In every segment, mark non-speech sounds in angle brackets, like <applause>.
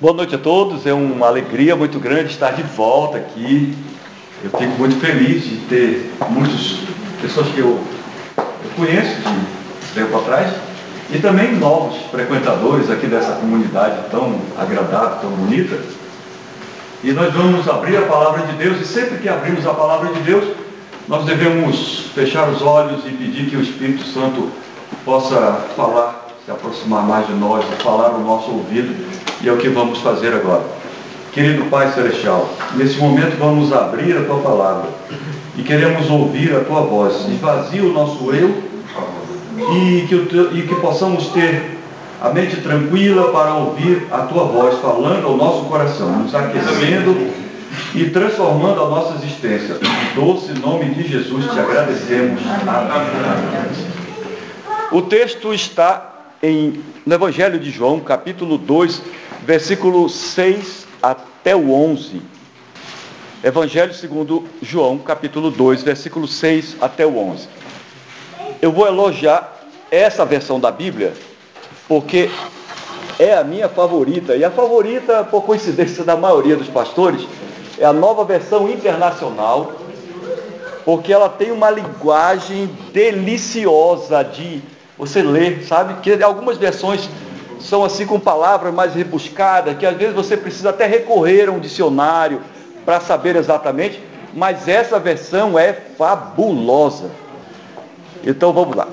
Boa noite a todos, é uma alegria muito grande estar de volta aqui. Eu fico muito feliz de ter muitas pessoas que eu, eu conheço de tempo atrás e também novos frequentadores aqui dessa comunidade tão agradável, tão bonita. E nós vamos abrir a palavra de Deus e sempre que abrimos a palavra de Deus, nós devemos fechar os olhos e pedir que o Espírito Santo possa falar se aproximar mais de nós, falar no nosso ouvido, e é o que vamos fazer agora. Querido Pai Celestial, nesse momento vamos abrir a Tua palavra e queremos ouvir a Tua voz. Esvazia o nosso eu e que, e que possamos ter a mente tranquila para ouvir a Tua voz falando ao nosso coração, nos aquecendo e transformando a nossa existência. Em doce nome de Jesus te agradecemos. Amém. O texto está em, no Evangelho de João, capítulo 2, versículo 6 até o 11. Evangelho segundo João, capítulo 2, versículo 6 até o 11. Eu vou elogiar essa versão da Bíblia, porque é a minha favorita, e a favorita, por coincidência da maioria dos pastores, é a nova versão internacional, porque ela tem uma linguagem deliciosa de você lê, sabe? Que algumas versões são assim com palavras mais rebuscadas, que às vezes você precisa até recorrer a um dicionário para saber exatamente, mas essa versão é fabulosa. Então vamos lá.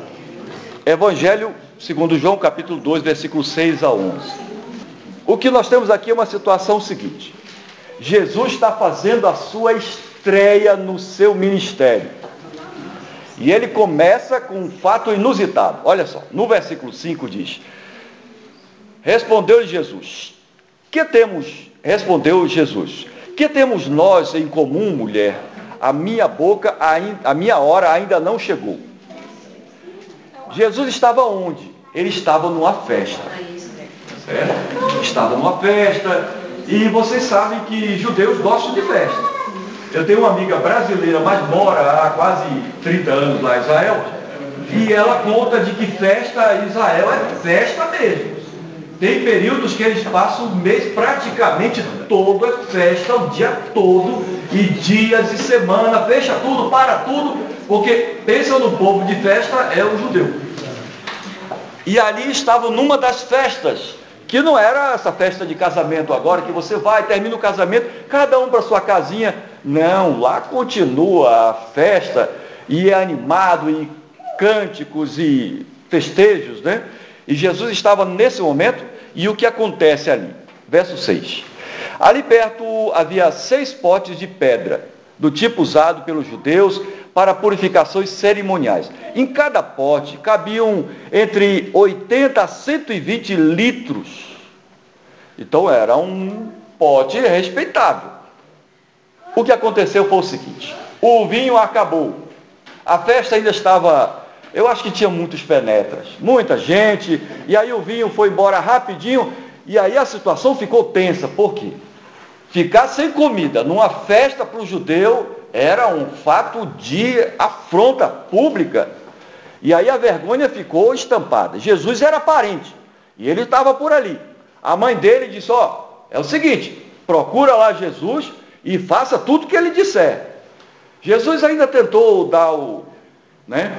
Evangelho segundo João, capítulo 2, versículos 6 a 11. O que nós temos aqui é uma situação seguinte. Jesus está fazendo a sua estreia no seu ministério. E ele começa com um fato inusitado. Olha só, no versículo 5 diz: Respondeu Jesus: Que temos? Respondeu Jesus: Que temos nós em comum, mulher? A minha boca, a minha hora ainda não chegou. Jesus estava onde? Ele estava numa festa. Certo? Estava numa festa. E vocês sabem que judeus gostam de festa. Eu tenho uma amiga brasileira, mas mora há quase 30 anos lá em Israel, e ela conta de que festa em Israel é festa mesmo. Tem períodos que eles passam o mês praticamente todo, é festa o dia todo, e dias e semana, fecha tudo, para tudo, porque pensa no povo de festa, é o judeu. E ali estavam numa das festas, que não era essa festa de casamento agora, que você vai, termina o casamento, cada um para sua casinha, não, lá continua a festa e é animado e cânticos e festejos, né? E Jesus estava nesse momento e o que acontece ali? Verso 6. Ali perto havia seis potes de pedra, do tipo usado pelos judeus para purificações cerimoniais. Em cada pote cabiam entre 80 a 120 litros. Então era um pote respeitável. O que aconteceu foi o seguinte: o vinho acabou, a festa ainda estava, eu acho que tinha muitos penetras, muita gente, e aí o vinho foi embora rapidinho, e aí a situação ficou tensa, por quê? Ficar sem comida numa festa para o judeu era um fato de afronta pública. E aí a vergonha ficou estampada. Jesus era parente, e ele estava por ali. A mãe dele disse: Ó, é o seguinte, procura lá Jesus e faça tudo que ele disser. Jesus ainda tentou dar o, né,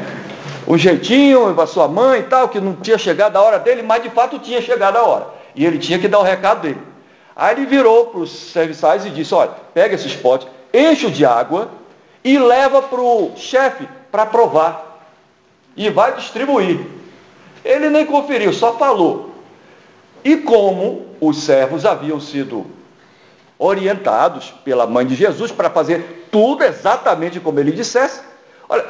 um jeitinho para sua mãe e tal, que não tinha chegado a hora dele, mas de fato tinha chegado a hora. E ele tinha que dar o recado dele. Aí ele virou para os serviçais e disse, olha, pega esses potes, enche de água e leva para o chefe para provar. E vai distribuir. Ele nem conferiu, só falou. E como os servos haviam sido orientados pela mãe de Jesus para fazer tudo exatamente como ele dissesse. Olha,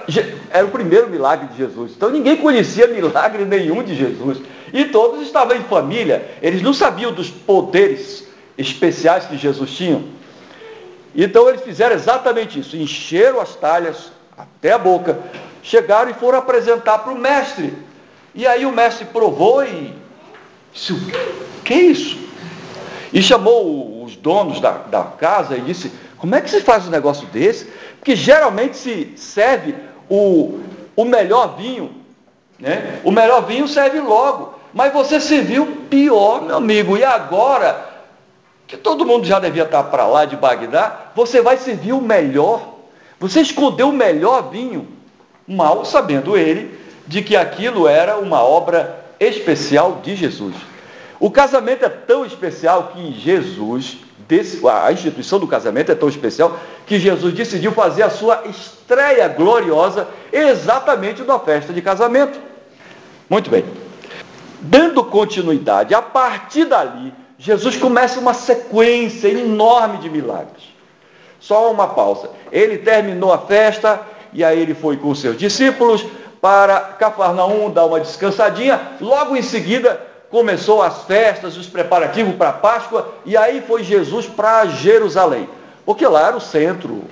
era o primeiro milagre de Jesus. Então ninguém conhecia milagre nenhum de Jesus. E todos estavam em família. Eles não sabiam dos poderes especiais que Jesus tinha. Então eles fizeram exatamente isso. Encheram as talhas até a boca. Chegaram e foram apresentar para o mestre. E aí o mestre provou e disse, o que é isso? E chamou os donos da, da casa e disse: Como é que se faz um negócio desse? Porque geralmente se serve o, o melhor vinho, né? O melhor vinho serve logo. Mas você serviu pior, meu amigo. E agora que todo mundo já devia estar para lá de Bagdá, você vai servir o melhor. Você escondeu o melhor vinho, mal sabendo ele de que aquilo era uma obra especial de Jesus. O casamento é tão especial que Jesus, a instituição do casamento é tão especial que Jesus decidiu fazer a sua estreia gloriosa exatamente na festa de casamento. Muito bem. Dando continuidade, a partir dali, Jesus começa uma sequência enorme de milagres. Só uma pausa. Ele terminou a festa e aí ele foi com seus discípulos para Cafarnaum dar uma descansadinha. Logo em seguida começou as festas, os preparativos para a Páscoa e aí foi Jesus para Jerusalém. Porque lá era o centro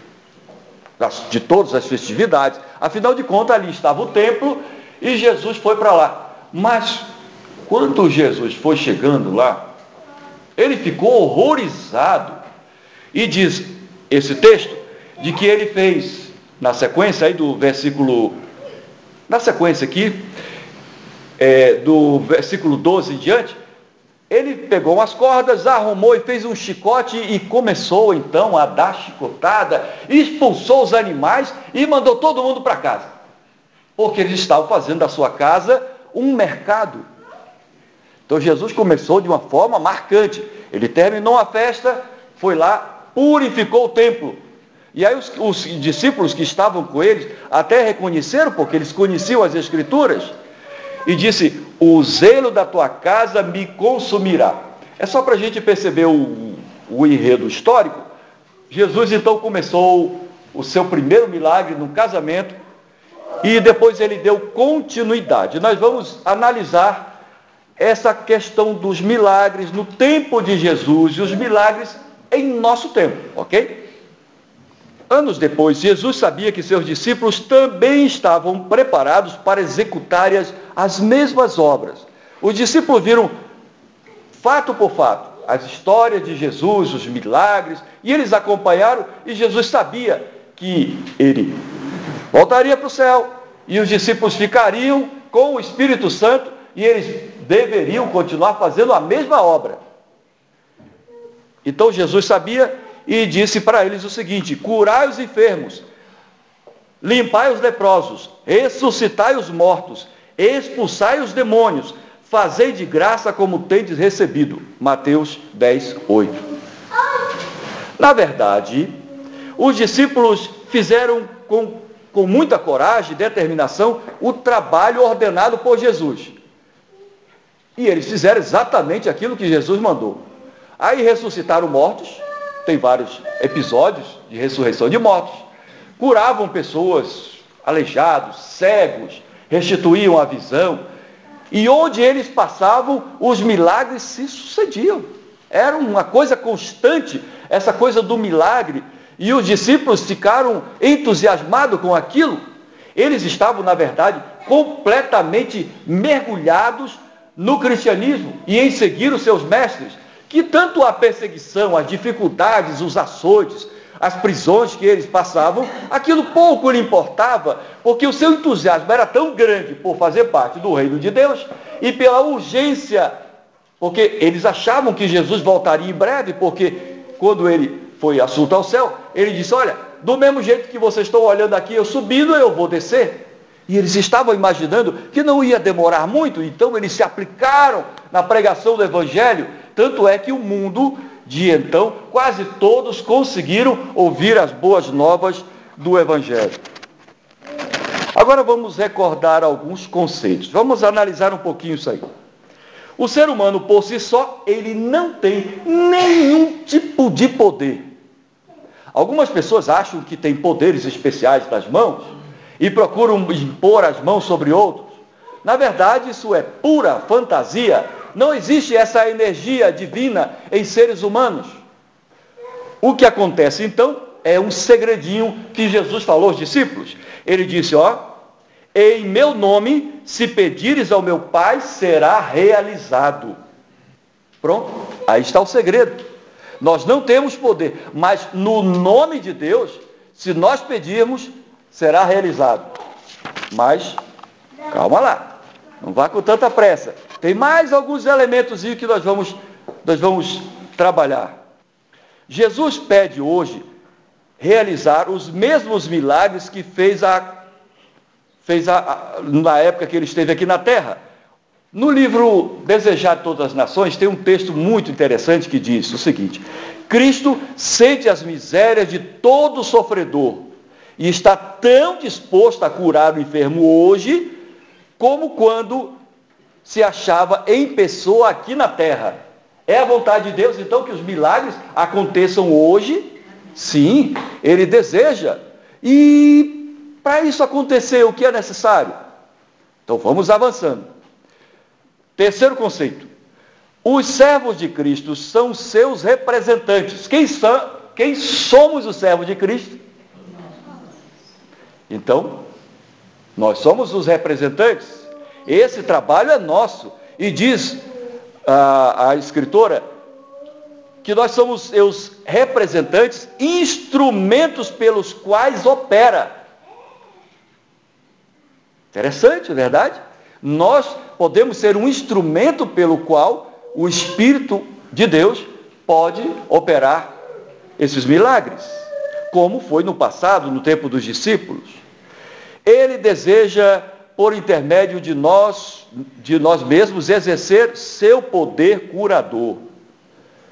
de todas as festividades. Afinal de contas, ali estava o templo e Jesus foi para lá. Mas quando Jesus foi chegando lá, ele ficou horrorizado. E diz esse texto de que ele fez, na sequência aí do versículo, na sequência aqui, é, do versículo 12 em diante, ele pegou umas cordas, arrumou e fez um chicote e começou então a dar chicotada, expulsou os animais e mandou todo mundo para casa. Porque eles estavam fazendo da sua casa um mercado. Então Jesus começou de uma forma marcante. Ele terminou a festa, foi lá, purificou o templo. E aí os, os discípulos que estavam com eles até reconheceram, porque eles conheciam as escrituras, e disse: O zelo da tua casa me consumirá. É só para a gente perceber o, o enredo histórico. Jesus então começou o seu primeiro milagre no casamento e depois ele deu continuidade. Nós vamos analisar essa questão dos milagres no tempo de Jesus e os milagres em nosso tempo, ok? Anos depois, Jesus sabia que seus discípulos também estavam preparados para executarem as, as mesmas obras. Os discípulos viram, fato por fato, as histórias de Jesus, os milagres, e eles acompanharam, e Jesus sabia que ele voltaria para o céu, e os discípulos ficariam com o Espírito Santo, e eles deveriam continuar fazendo a mesma obra. Então Jesus sabia e disse para eles o seguinte: curai os enfermos, limpai os leprosos, ressuscitai os mortos, expulsai os demônios, fazei de graça como tendes recebido. Mateus 10, 8. Na verdade, os discípulos fizeram com, com muita coragem e determinação o trabalho ordenado por Jesus. E eles fizeram exatamente aquilo que Jesus mandou. Aí ressuscitaram mortos, tem vários episódios de ressurreição de mortos, curavam pessoas, aleijados, cegos, restituíam a visão, e onde eles passavam, os milagres se sucediam. Era uma coisa constante, essa coisa do milagre, e os discípulos ficaram entusiasmados com aquilo. Eles estavam, na verdade, completamente mergulhados no cristianismo e em seguir os seus mestres, que tanto a perseguição, as dificuldades, os açoites, as prisões que eles passavam, aquilo pouco lhe importava, porque o seu entusiasmo era tão grande por fazer parte do reino de Deus e pela urgência, porque eles achavam que Jesus voltaria em breve, porque quando ele foi assunto ao céu, ele disse: Olha, do mesmo jeito que vocês estão olhando aqui, eu subindo, eu vou descer. E eles estavam imaginando que não ia demorar muito, então eles se aplicaram na pregação do Evangelho. Tanto é que o mundo de então, quase todos conseguiram ouvir as boas novas do Evangelho. Agora vamos recordar alguns conceitos. Vamos analisar um pouquinho isso aí. O ser humano por si só, ele não tem nenhum tipo de poder. Algumas pessoas acham que tem poderes especiais nas mãos, e procuram impor as mãos sobre outros. Na verdade, isso é pura fantasia. Não existe essa energia divina em seres humanos. O que acontece então é um segredinho que Jesus falou aos discípulos. Ele disse: Ó, em meu nome, se pedires ao meu Pai, será realizado. Pronto, aí está o segredo. Nós não temos poder, mas no nome de Deus, se nós pedirmos, será realizado. Mas, calma lá, não vá com tanta pressa. Tem mais alguns elementos que nós vamos, nós vamos trabalhar. Jesus pede hoje realizar os mesmos milagres que fez, a, fez a, a, na época que ele esteve aqui na terra. No livro Desejar Todas as Nações, tem um texto muito interessante que diz o seguinte: Cristo sente as misérias de todo sofredor e está tão disposto a curar o enfermo hoje, como quando se achava em pessoa aqui na terra. É a vontade de Deus, então, que os milagres aconteçam hoje? Sim, Ele deseja. E para isso acontecer, o que é necessário? Então vamos avançando. Terceiro conceito. Os servos de Cristo são seus representantes. Quem, são, quem somos os servos de Cristo? Então, nós somos os representantes. Esse trabalho é nosso. E diz a, a escritora que nós somos os representantes, instrumentos pelos quais opera. Interessante, verdade? Nós podemos ser um instrumento pelo qual o Espírito de Deus pode operar esses milagres, como foi no passado, no tempo dos discípulos. Ele deseja, por intermédio de nós, de nós mesmos, exercer seu poder curador.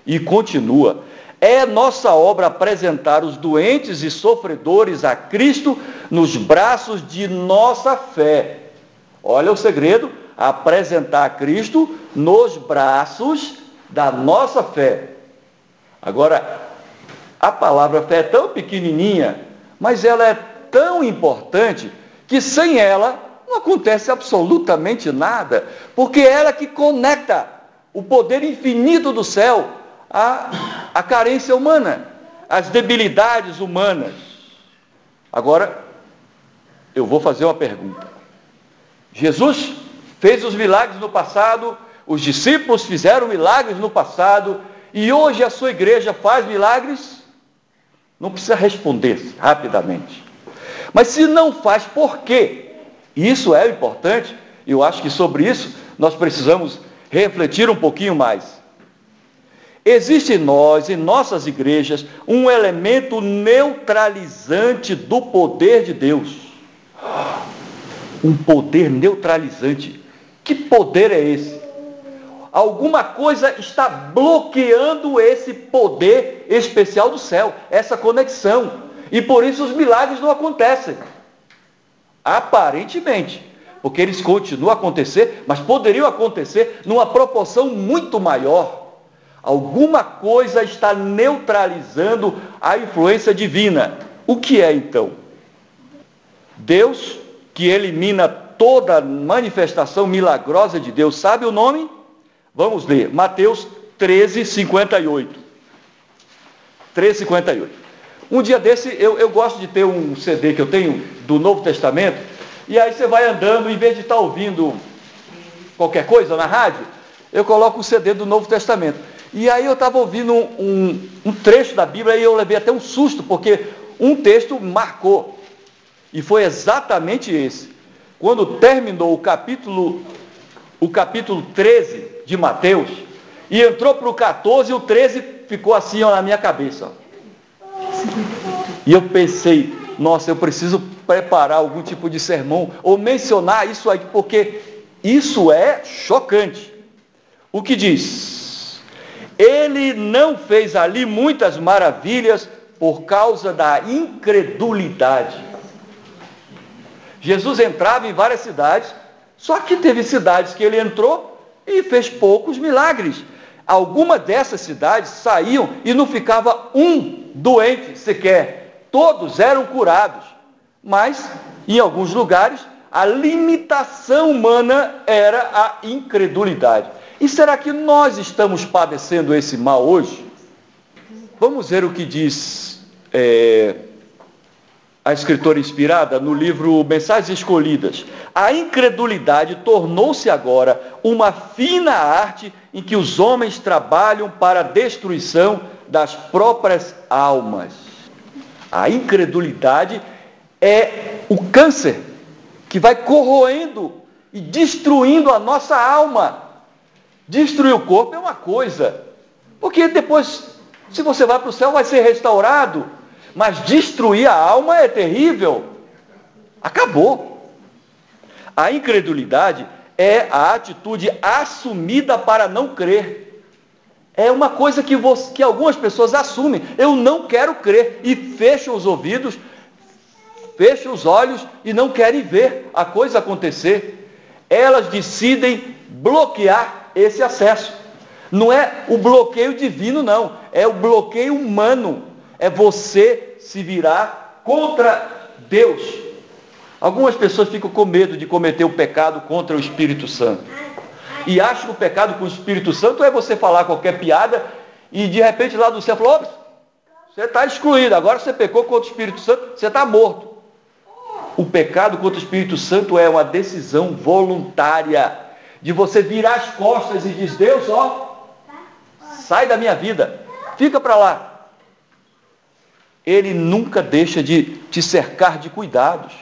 E continua. É nossa obra apresentar os doentes e sofredores a Cristo nos braços de nossa fé. Olha o segredo, apresentar a Cristo nos braços da nossa fé. Agora, a palavra fé é tão pequenininha, mas ela é tão importante que sem ela não acontece absolutamente nada, porque é ela que conecta o poder infinito do céu à, à carência humana, às debilidades humanas. Agora, eu vou fazer uma pergunta. Jesus fez os milagres no passado, os discípulos fizeram milagres no passado, e hoje a sua igreja faz milagres? Não precisa responder rapidamente. Mas se não faz, por quê? Isso é importante, eu acho que sobre isso nós precisamos refletir um pouquinho mais. Existe em nós, em nossas igrejas, um elemento neutralizante do poder de Deus. Um poder neutralizante. Que poder é esse? Alguma coisa está bloqueando esse poder especial do céu, essa conexão. E por isso os milagres não acontecem. Aparentemente. Porque eles continuam a acontecer, mas poderiam acontecer numa proporção muito maior. Alguma coisa está neutralizando a influência divina. O que é então? Deus que elimina toda manifestação milagrosa de Deus. Sabe o nome? Vamos ler. Mateus 13, 58. 13, 58. Um dia desse, eu, eu gosto de ter um CD que eu tenho do Novo Testamento, e aí você vai andando, em vez de estar ouvindo qualquer coisa na rádio, eu coloco o CD do Novo Testamento. E aí eu estava ouvindo um, um, um, trecho da Bíblia e eu levei até um susto, porque um texto marcou. E foi exatamente esse. Quando terminou o capítulo, o capítulo 13 de Mateus, e entrou para o 14, o 13 ficou assim ó, na minha cabeça. E eu pensei, nossa, eu preciso preparar algum tipo de sermão ou mencionar isso aí, porque isso é chocante. O que diz? Ele não fez ali muitas maravilhas por causa da incredulidade Jesus entrava em várias cidades, só que teve cidades que ele entrou e fez poucos milagres. Algumas dessas cidades saíam e não ficava um doente sequer. Todos eram curados. Mas, em alguns lugares, a limitação humana era a incredulidade. E será que nós estamos padecendo esse mal hoje? Vamos ver o que diz é, a escritora inspirada no livro Mensagens Escolhidas. A incredulidade tornou-se agora uma fina arte em que os homens trabalham para a destruição das próprias almas. A incredulidade é o câncer que vai corroendo e destruindo a nossa alma. Destruir o corpo é uma coisa, porque depois Se você vai para o céu, vai ser restaurado. Mas destruir a alma é terrível. Acabou. A incredulidade é a atitude assumida para não crer. É uma coisa que, você, que algumas pessoas assumem. Eu não quero crer. E fecham os ouvidos, fecham os olhos e não querem ver a coisa acontecer. Elas decidem bloquear esse acesso. Não é o bloqueio divino, não. É o bloqueio humano. É você se virar contra Deus. Algumas pessoas ficam com medo de cometer o pecado contra o Espírito Santo. E acham que o pecado com o Espírito Santo é você falar qualquer piada e de repente lá do céu falou, você está excluído, agora você pecou contra o Espírito Santo, você está morto. O pecado contra o Espírito Santo é uma decisão voluntária de você virar as costas e dizer, Deus, ó, sai da minha vida, fica para lá. Ele nunca deixa de te cercar de cuidados.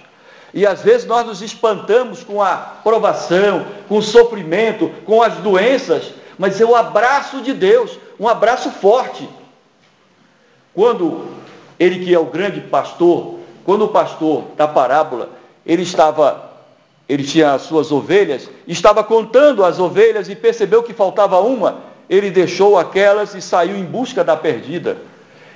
E às vezes nós nos espantamos com a provação, com o sofrimento, com as doenças, mas é o abraço de Deus, um abraço forte. Quando ele que é o grande pastor, quando o pastor da parábola, ele estava, ele tinha as suas ovelhas, estava contando as ovelhas e percebeu que faltava uma, ele deixou aquelas e saiu em busca da perdida.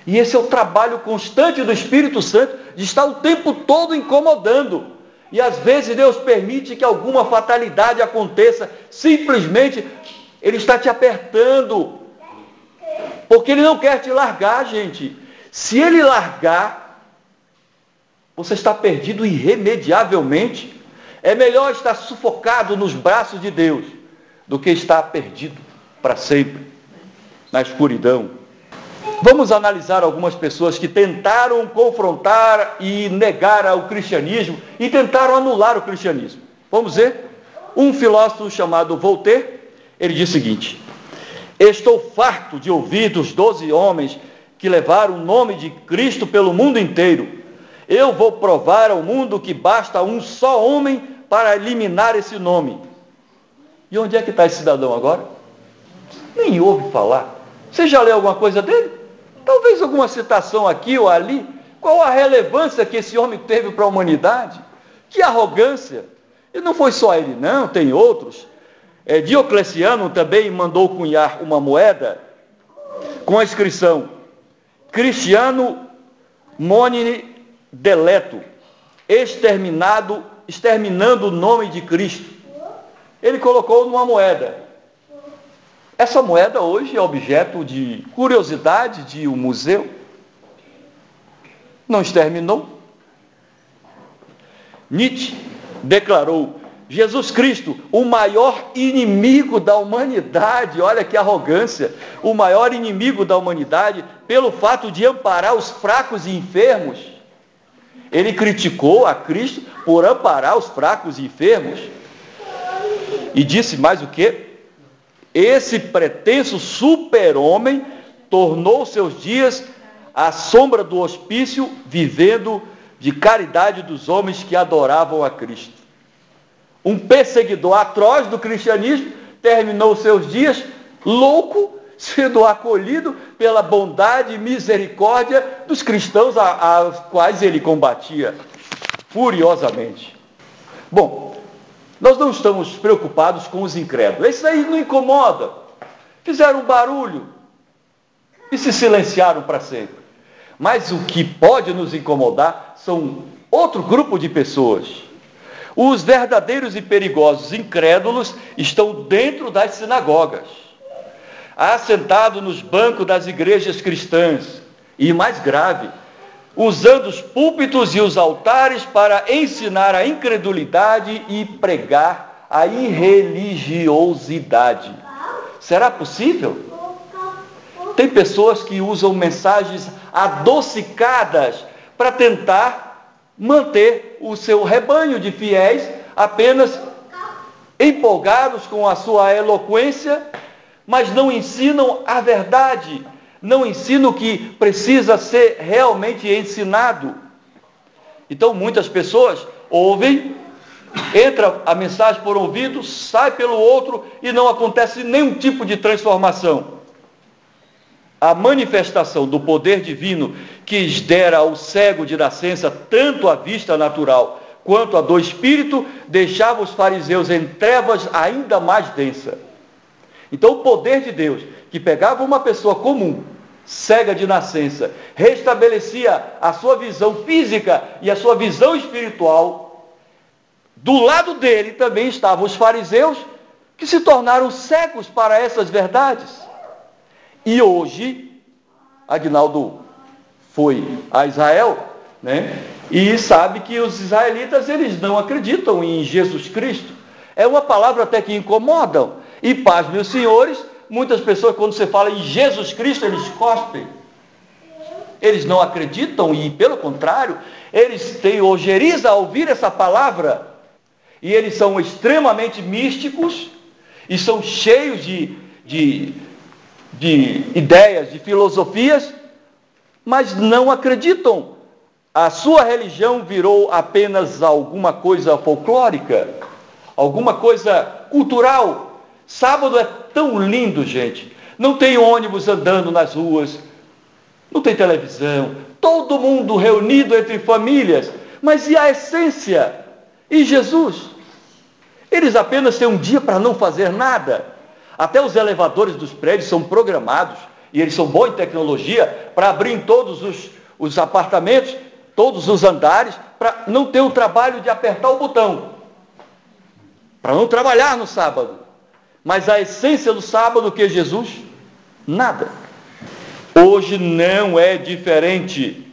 E esse é o trabalho constante do Espírito Santo de estar o tempo todo incomodando. E às vezes Deus permite que alguma fatalidade aconteça, simplesmente Ele está te apertando. Porque Ele não quer te largar, gente. Se Ele largar, você está perdido irremediavelmente. É melhor estar sufocado nos braços de Deus do que estar perdido para sempre na escuridão. Vamos analisar algumas pessoas que tentaram confrontar e negar o cristianismo e tentaram anular o cristianismo. Vamos ver? Um filósofo chamado Voltaire, ele diz o seguinte: Estou farto de ouvir dos doze homens que levaram o nome de Cristo pelo mundo inteiro. Eu vou provar ao mundo que basta um só homem para eliminar esse nome. E onde é que está esse cidadão agora? Nem ouve falar. Você já leu alguma coisa dele? Talvez alguma citação aqui ou ali. Qual a relevância que esse homem teve para a humanidade? Que arrogância! E não foi só ele, não, tem outros. É, Diocleciano também mandou cunhar uma moeda com a inscrição Cristiano Monine Deleto, exterminado, exterminando o nome de Cristo. Ele colocou numa moeda. Essa moeda hoje é objeto de curiosidade de um museu. Não exterminou. Nietzsche declarou: Jesus Cristo, o maior inimigo da humanidade, olha que arrogância, o maior inimigo da humanidade, pelo fato de amparar os fracos e enfermos. Ele criticou a Cristo por amparar os fracos e enfermos. E disse mais o que? Esse pretenso super-homem tornou seus dias à sombra do hospício, vivendo de caridade dos homens que adoravam a Cristo. Um perseguidor atroz do cristianismo terminou seus dias louco, <laughs> sendo acolhido pela bondade e misericórdia dos cristãos aos quais ele combatia furiosamente. Bom, nós não estamos preocupados com os incrédulos. Isso aí não incomoda. Fizeram barulho e se silenciaram para sempre. Mas o que pode nos incomodar são outro grupo de pessoas. Os verdadeiros e perigosos incrédulos estão dentro das sinagogas, assentados nos bancos das igrejas cristãs. E mais grave, usando os púlpitos e os altares para ensinar a incredulidade e pregar a irreligiosidade. Será possível? Tem pessoas que usam mensagens adocicadas para tentar manter o seu rebanho de fiéis apenas empolgados com a sua eloquência, mas não ensinam a verdade não ensina o que precisa ser realmente ensinado. Então muitas pessoas ouvem, entra a mensagem por ouvido, sai pelo outro e não acontece nenhum tipo de transformação. a manifestação do poder divino que dera ao cego de nascença tanto a vista natural quanto a do espírito, deixava os fariseus em trevas ainda mais densa. Então o poder de Deus, que pegava uma pessoa comum, cega de nascença, restabelecia a sua visão física e a sua visão espiritual, do lado dele também estavam os fariseus, que se tornaram cegos para essas verdades. E hoje, Agnaldo foi a Israel, né? E sabe que os israelitas eles não acreditam em Jesus Cristo. É uma palavra até que incomoda. E paz, meus senhores, muitas pessoas quando você fala em Jesus Cristo, eles cospem. Eles não acreditam e, pelo contrário, eles têm ojeriza a ouvir essa palavra. E eles são extremamente místicos e são cheios de, de de ideias, de filosofias, mas não acreditam. A sua religião virou apenas alguma coisa folclórica, alguma coisa cultural. Sábado é tão lindo, gente. Não tem ônibus andando nas ruas, não tem televisão, todo mundo reunido entre famílias. Mas e a essência? E Jesus? Eles apenas têm um dia para não fazer nada. Até os elevadores dos prédios são programados, e eles são bons em tecnologia, para abrir em todos os, os apartamentos, todos os andares, para não ter o trabalho de apertar o botão. Para não trabalhar no sábado. Mas a essência do sábado que é Jesus? Nada. Hoje não é diferente.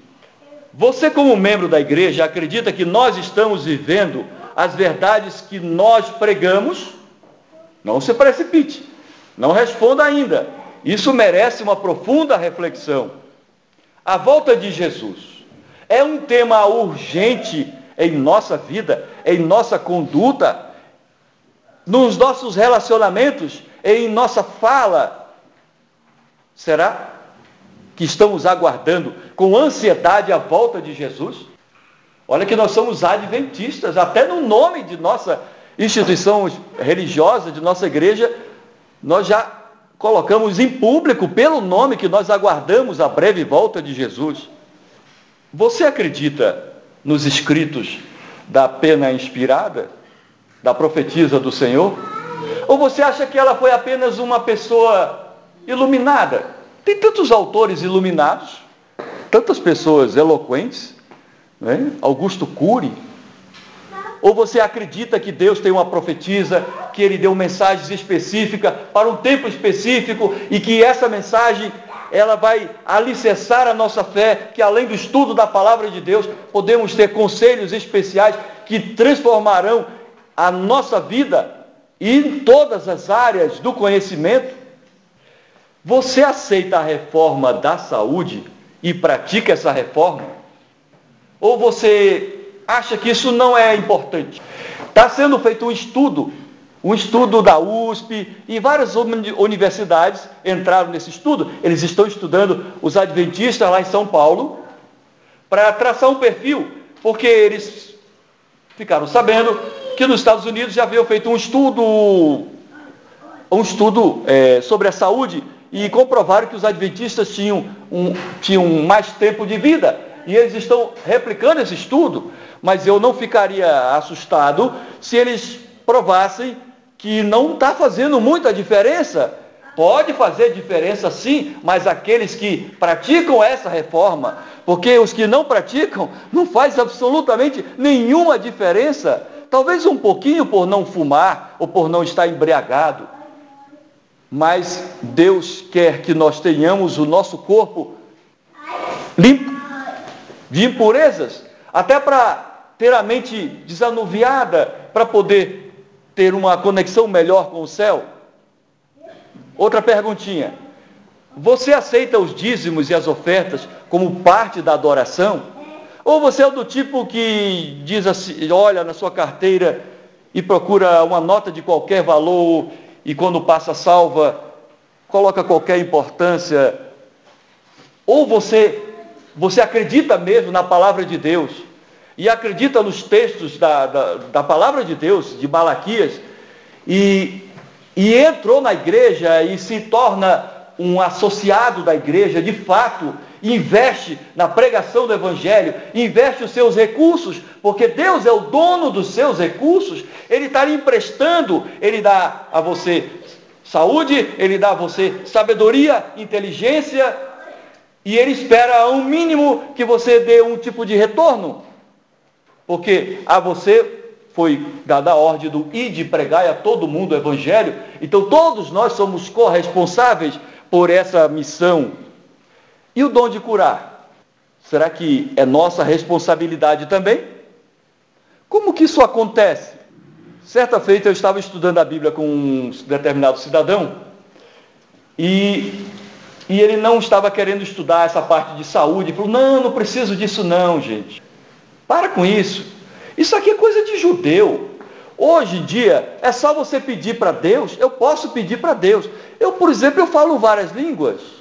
Você, como membro da igreja, acredita que nós estamos vivendo as verdades que nós pregamos? Não se precipite. Não responda ainda. Isso merece uma profunda reflexão. A volta de Jesus é um tema urgente em nossa vida, em nossa conduta, nos nossos relacionamentos, em nossa fala. Será que estamos aguardando com ansiedade a volta de Jesus? Olha que nós somos adventistas, até no nome de nossa instituição religiosa, de nossa igreja, nós já colocamos em público, pelo nome que nós aguardamos a breve volta de Jesus. Você acredita nos escritos da pena inspirada, da profetisa do Senhor? Ou você acha que ela foi apenas uma pessoa iluminada? Tem tantos autores iluminados, tantas pessoas eloquentes, né? Augusto Cury, ou você acredita que Deus tem uma profetisa, que Ele deu mensagens específicas para um tempo específico e que essa mensagem ela vai alicerçar a nossa fé, que além do estudo da palavra de Deus, podemos ter conselhos especiais que transformarão a nossa vida em todas as áreas do conhecimento. Você aceita a reforma da saúde e pratica essa reforma? Ou você acha que isso não é importante. Está sendo feito um estudo, um estudo da USP e várias universidades entraram nesse estudo. Eles estão estudando os adventistas lá em São Paulo para traçar um perfil, porque eles ficaram sabendo que nos Estados Unidos já haviam feito um estudo, um estudo é, sobre a saúde e comprovaram que os adventistas tinham, um, tinham mais tempo de vida. E eles estão replicando esse estudo mas eu não ficaria assustado se eles provassem que não está fazendo muita diferença. Pode fazer diferença sim, mas aqueles que praticam essa reforma, porque os que não praticam não faz absolutamente nenhuma diferença. Talvez um pouquinho por não fumar ou por não estar embriagado. Mas Deus quer que nós tenhamos o nosso corpo limpo de impurezas, até para ter a mente desanuviada para poder ter uma conexão melhor com o céu? Outra perguntinha. Você aceita os dízimos e as ofertas como parte da adoração? Ou você é do tipo que diz assim, olha na sua carteira e procura uma nota de qualquer valor e quando passa salva, coloca qualquer importância? Ou você, você acredita mesmo na palavra de Deus? e acredita nos textos da, da, da palavra de Deus, de Malaquias, e, e entrou na igreja e se torna um associado da igreja, de fato, investe na pregação do Evangelho, investe os seus recursos, porque Deus é o dono dos seus recursos, Ele está lhe emprestando, Ele dá a você saúde, Ele dá a você sabedoria, inteligência, e Ele espera um mínimo que você dê um tipo de retorno, porque a você foi dada a ordem do ir de pregar a todo mundo o Evangelho, então todos nós somos corresponsáveis por essa missão e o dom de curar? Será que é nossa responsabilidade também? Como que isso acontece? Certa feita eu estava estudando a Bíblia com um determinado cidadão e, e ele não estava querendo estudar essa parte de saúde. Ele falou, não, não preciso disso não, gente. Para com isso. Isso aqui é coisa de judeu. Hoje em dia é só você pedir para Deus. Eu posso pedir para Deus. Eu, por exemplo, eu falo várias línguas.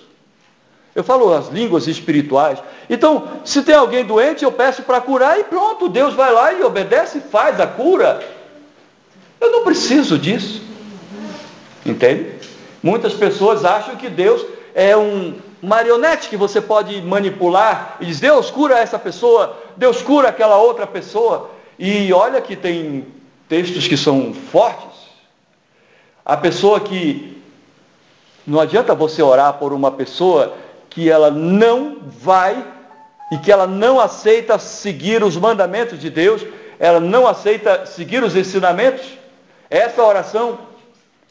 Eu falo as línguas espirituais. Então, se tem alguém doente, eu peço para curar e pronto, Deus vai lá e obedece e faz a cura. Eu não preciso disso. Entende? Muitas pessoas acham que Deus é um marionete que você pode manipular e diz, Deus cura essa pessoa, Deus cura aquela outra pessoa. E olha que tem textos que são fortes. A pessoa que não adianta você orar por uma pessoa que ela não vai e que ela não aceita seguir os mandamentos de Deus, ela não aceita seguir os ensinamentos, essa oração,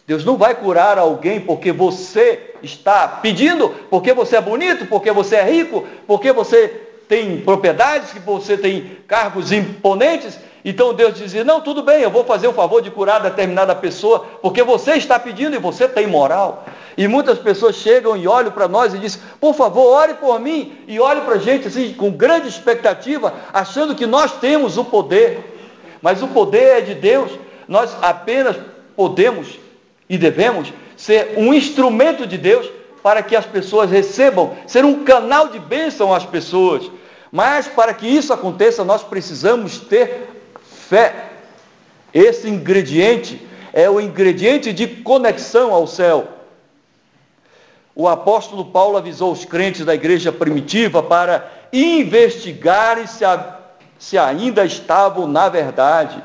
Deus não vai curar alguém porque você está pedindo, porque você é bonito, porque você é rico, porque você tem propriedades, que você tem cargos imponentes, então Deus dizia, não, tudo bem, eu vou fazer o favor de curar determinada pessoa, porque você está pedindo e você tem moral. E muitas pessoas chegam e olham para nós e dizem, por favor, ore por mim, e olham para a gente assim, com grande expectativa, achando que nós temos o poder. Mas o poder é de Deus, nós apenas podemos e devemos ser um instrumento de Deus para que as pessoas recebam, ser um canal de bênção às pessoas. Mas para que isso aconteça, nós precisamos ter fé. Esse ingrediente é o ingrediente de conexão ao céu. O apóstolo Paulo avisou os crentes da igreja primitiva para investigarem se, a, se ainda estavam na verdade.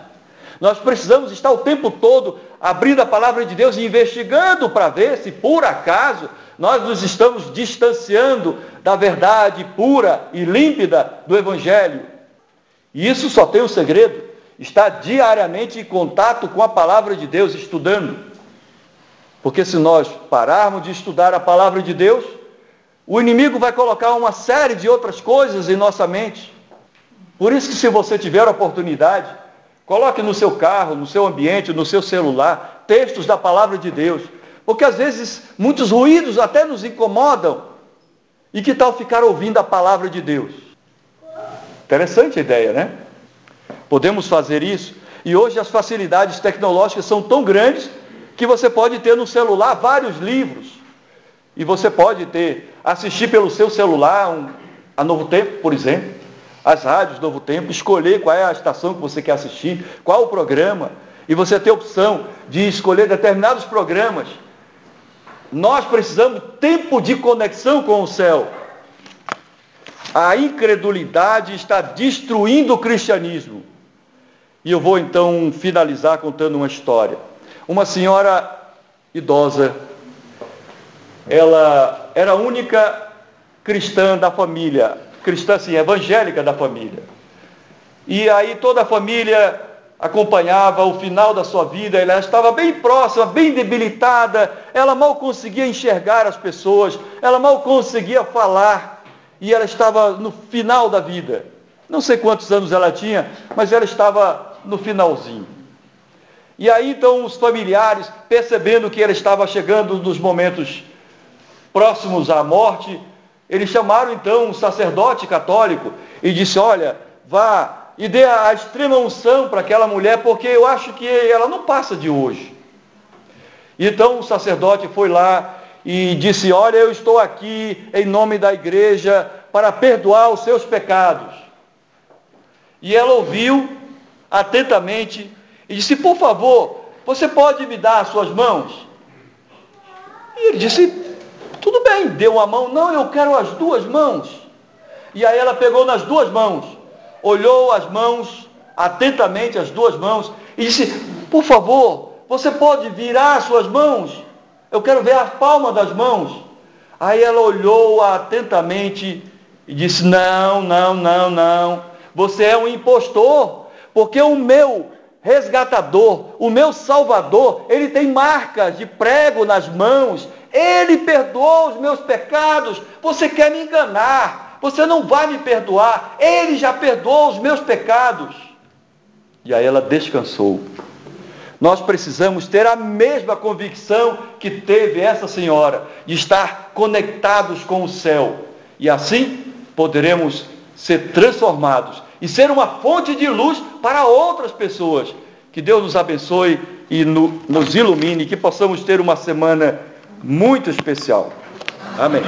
Nós precisamos estar o tempo todo abrindo a palavra de Deus e investigando para ver se por acaso nós nos estamos distanciando da verdade pura e límpida do Evangelho. E isso só tem um segredo: estar diariamente em contato com a palavra de Deus, estudando. Porque se nós pararmos de estudar a palavra de Deus, o inimigo vai colocar uma série de outras coisas em nossa mente. Por isso que se você tiver a oportunidade, coloque no seu carro, no seu ambiente, no seu celular, textos da palavra de Deus. Porque às vezes muitos ruídos até nos incomodam. E que tal ficar ouvindo a palavra de Deus? Interessante ideia, né? Podemos fazer isso. E hoje as facilidades tecnológicas são tão grandes que você pode ter no celular vários livros. E você pode ter, assistir pelo seu celular um, a Novo Tempo, por exemplo, as rádios Novo Tempo, escolher qual é a estação que você quer assistir, qual o programa, e você ter a opção de escolher determinados programas nós precisamos tempo de conexão com o céu. A incredulidade está destruindo o cristianismo. E eu vou então finalizar contando uma história. Uma senhora idosa, ela era a única cristã da família, cristã assim, evangélica da família. E aí toda a família acompanhava o final da sua vida, ela estava bem próxima, bem debilitada, ela mal conseguia enxergar as pessoas, ela mal conseguia falar, e ela estava no final da vida. Não sei quantos anos ela tinha, mas ela estava no finalzinho. E aí então os familiares, percebendo que ela estava chegando nos momentos próximos à morte, eles chamaram então um sacerdote católico e disse: Olha, vá e dê a extrema unção para aquela mulher, porque eu acho que ela não passa de hoje. Então o sacerdote foi lá e disse: Olha, eu estou aqui em nome da igreja para perdoar os seus pecados. E ela ouviu atentamente e disse: Por favor, você pode me dar as suas mãos? E ele disse: Tudo bem, deu uma mão. Não, eu quero as duas mãos. E aí ela pegou nas duas mãos, olhou as mãos, atentamente as duas mãos, e disse: Por favor, você pode virar as suas mãos? Eu quero ver a palma das mãos. Aí ela olhou atentamente e disse: Não, não, não, não. Você é um impostor, porque o meu resgatador, o meu salvador, ele tem marcas de prego nas mãos. Ele perdoou os meus pecados. Você quer me enganar? Você não vai me perdoar. Ele já perdoou os meus pecados. E aí ela descansou. Nós precisamos ter a mesma convicção que teve essa senhora, de estar conectados com o céu. E assim poderemos ser transformados e ser uma fonte de luz para outras pessoas. Que Deus nos abençoe e no, nos ilumine, que possamos ter uma semana muito especial. Amém.